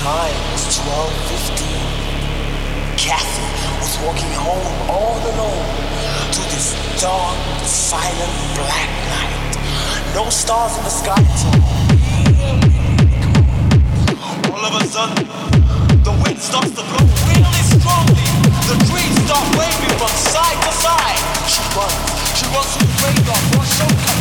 time was 12.15. Kathy was walking home all alone to this dark, silent, black night. No stars in the sky all. Of a sudden, the wind starts to blow really strongly. The trees start waving from side to side. She runs. She runs to the graveyard for a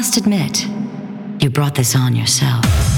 must admit, you brought this on yourself.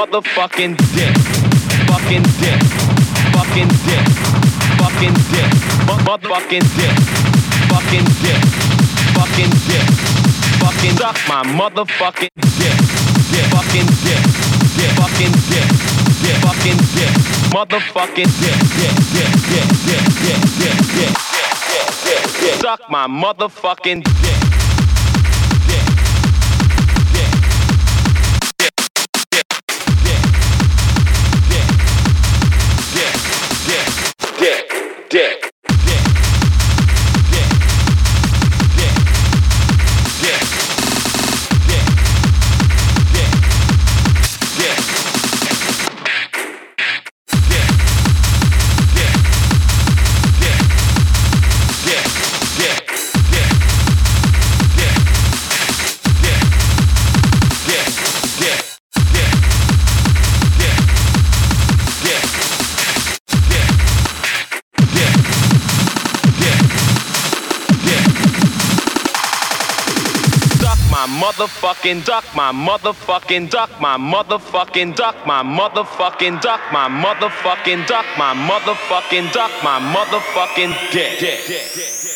Motherfucking dick. Fucking dick. Fucking dick. Fucking dick. Motherfucking dick. Fucking dick. Fucking dick. Fucking suck my motherfucking dick. Dick. Fucking dick. Dick. Fucking dick. Dick. Fucking dick. Motherfucking dick. Dick. Dick. Dick. Dick. Dick. Dick. Dick. Dick. Dick. Suck my motherfucking dick. dick, dick. Motherfucking duck, my motherfucking duck, my motherfucking duck, my motherfucking duck, my motherfucking duck, my motherfucking duck, my motherfucking dick.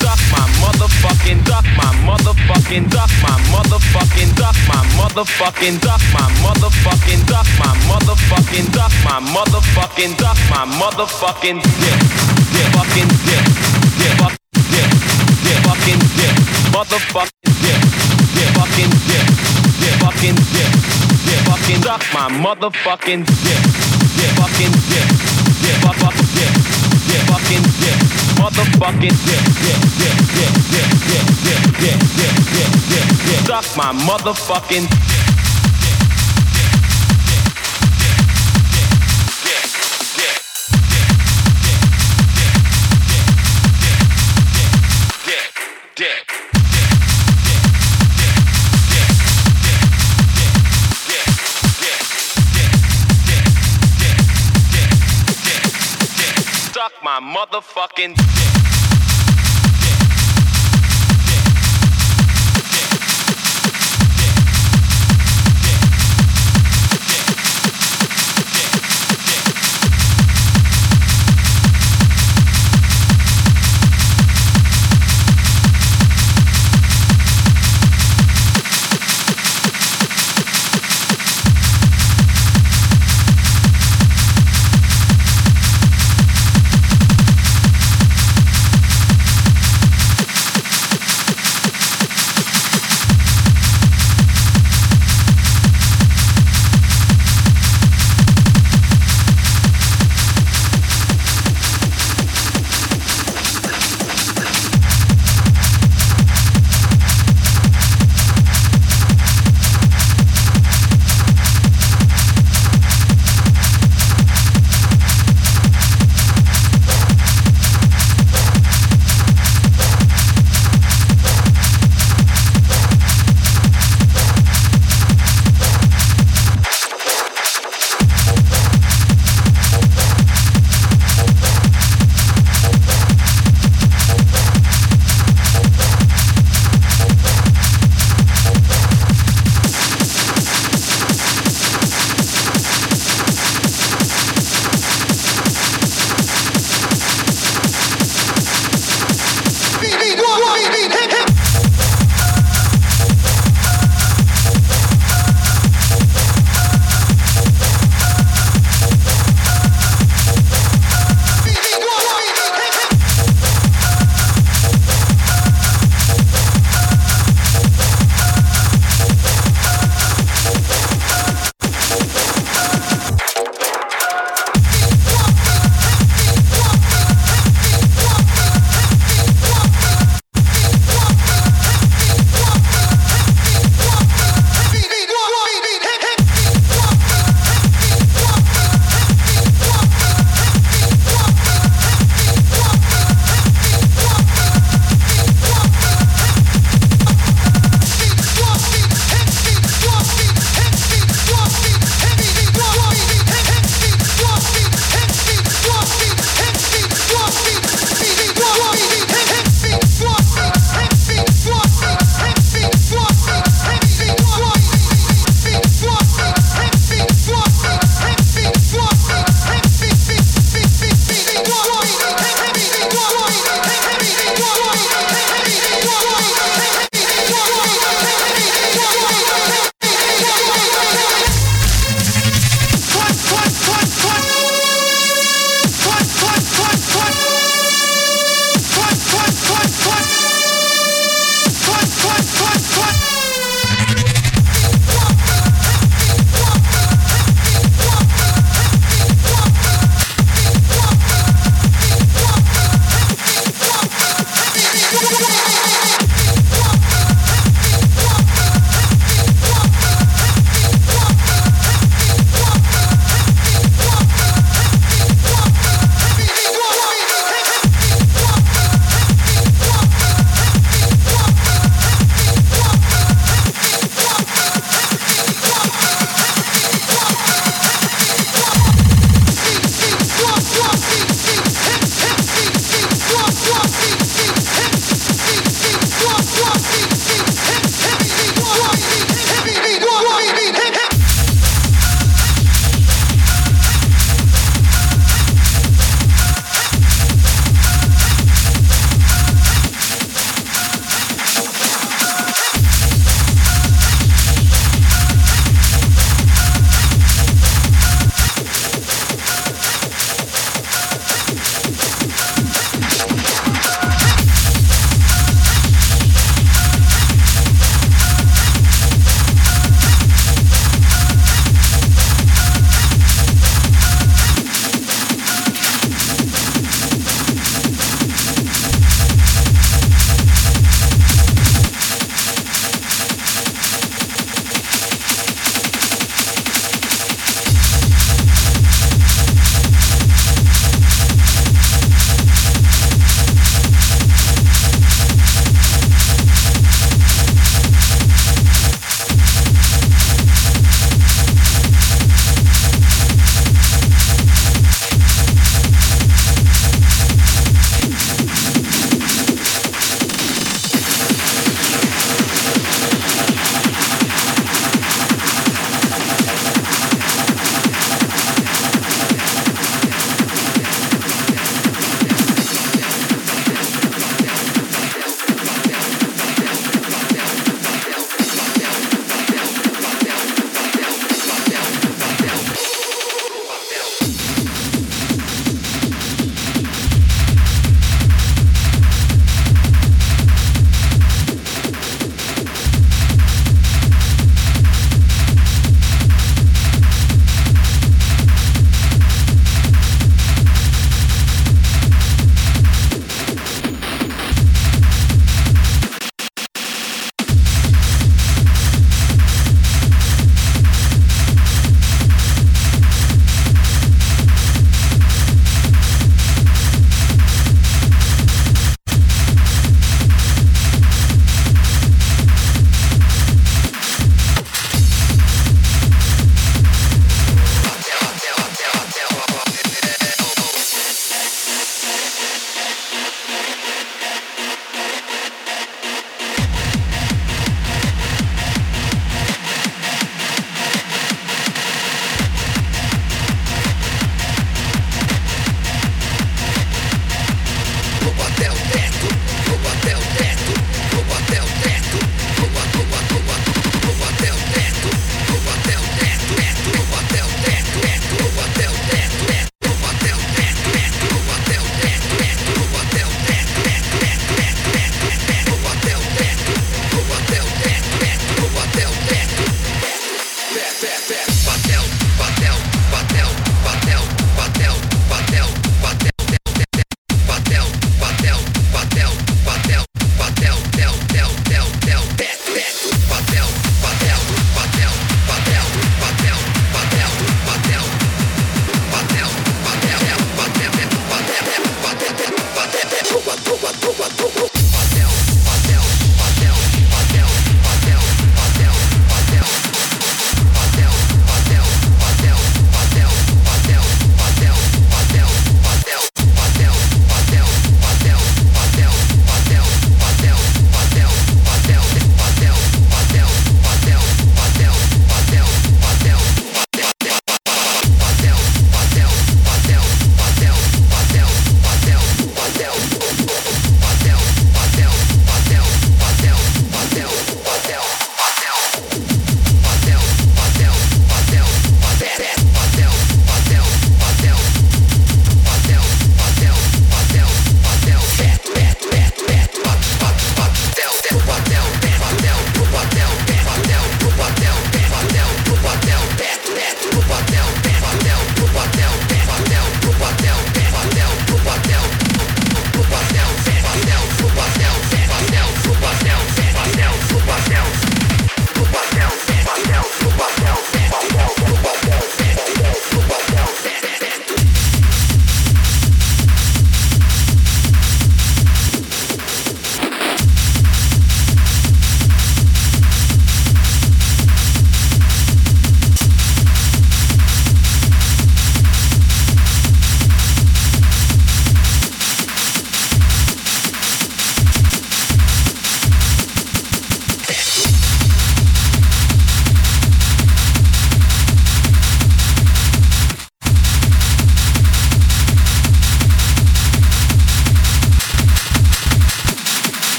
Duck my motherfucking duck, my motherfucking duck, my motherfucking duck, my motherfucking duck, my motherfucking duck, my motherfucking duck, my motherfucking duck, my motherfucking dick. Fucking dick. Dick fuck dick. Dick fucking dick. Motherfucking yeah, fucking, yeah, yeah, fucking, yeah, yeah, fucking, suck my motherfucking, yeah, yeah, fucking, yeah, yeah, fuck, fuck, yeah, yeah, fucking, yeah, motherfucking, yeah, yeah, yeah, yeah, yeah, yeah, yeah, yeah, yeah, yeah, yeah, yeah, suck my motherfucking. Dick. Motherfucking dick.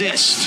Exist.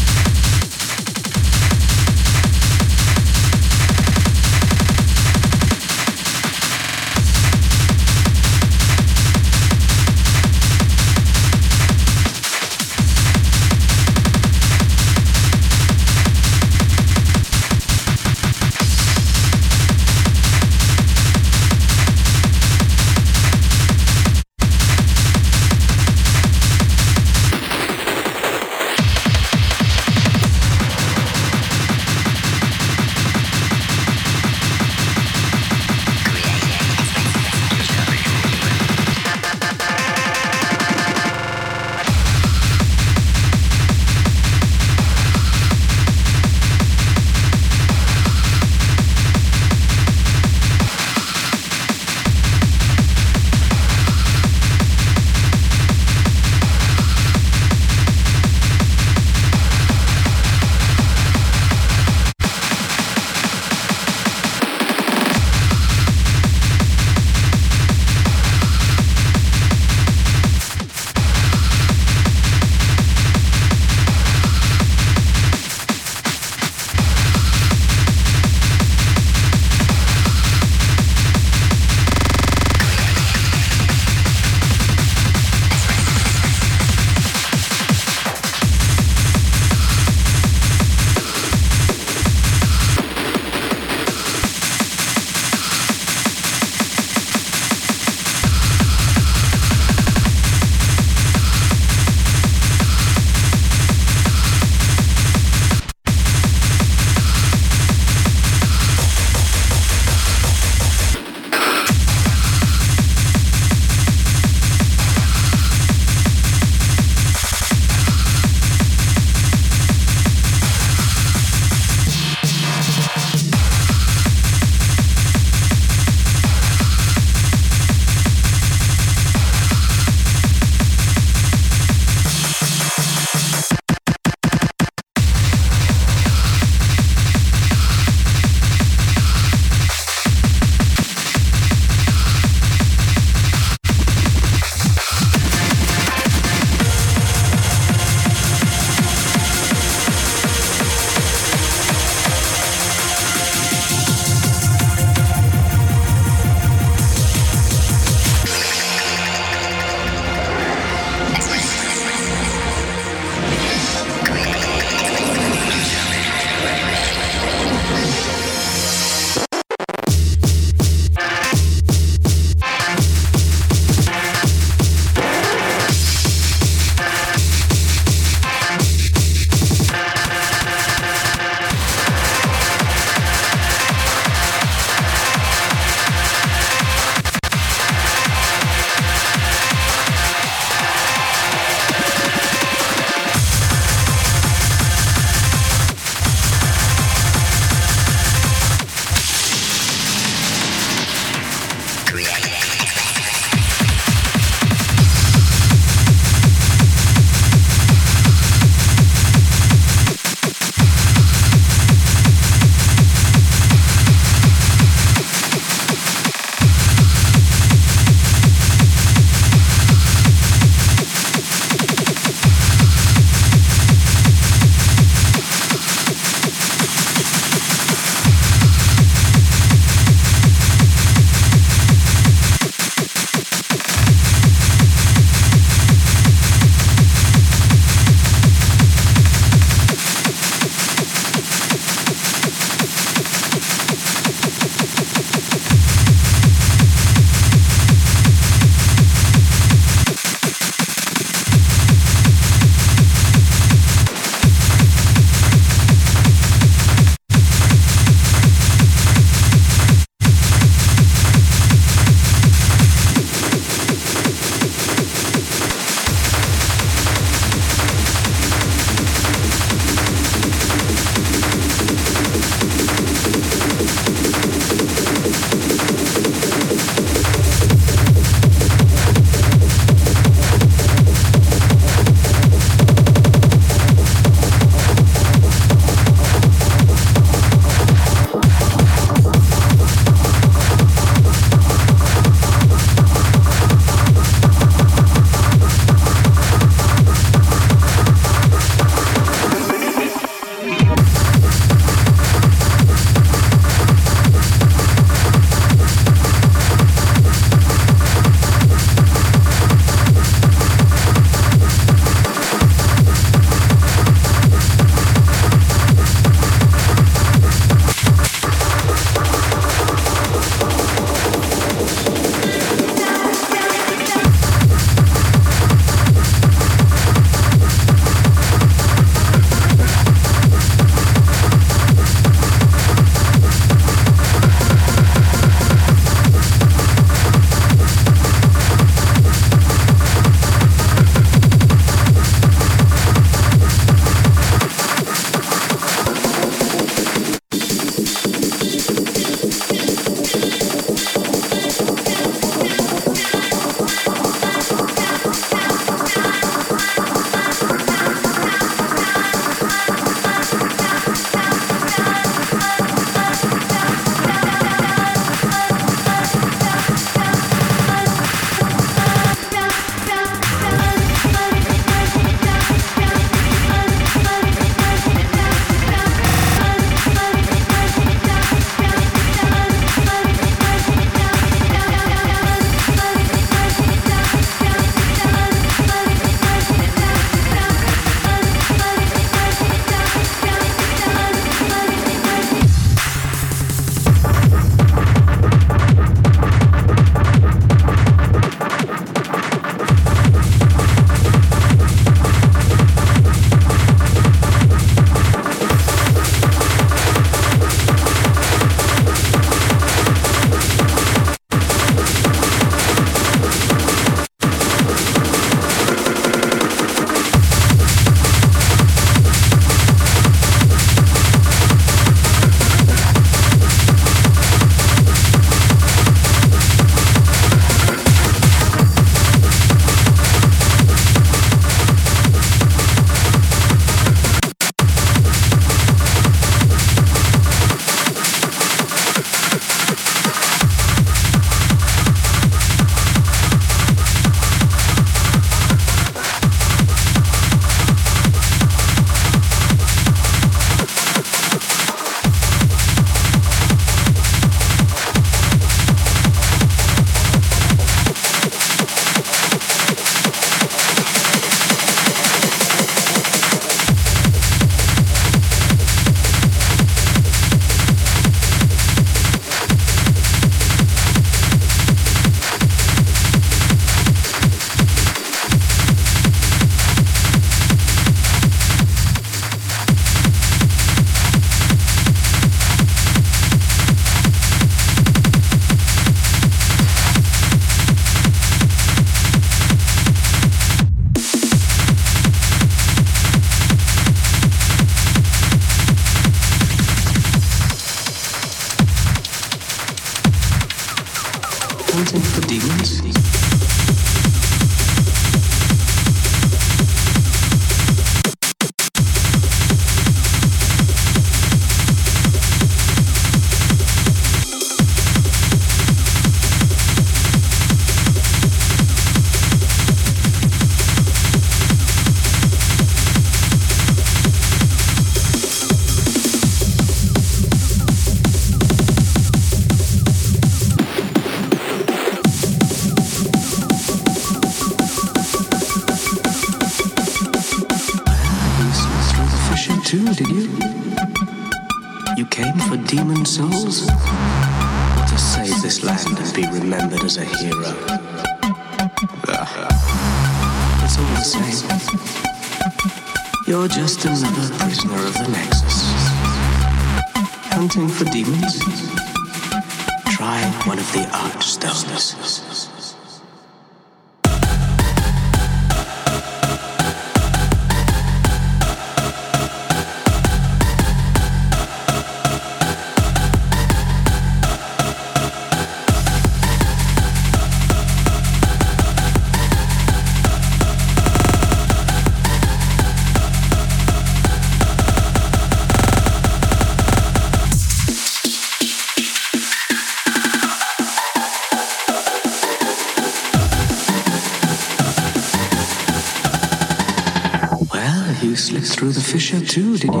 Fissure too, did you?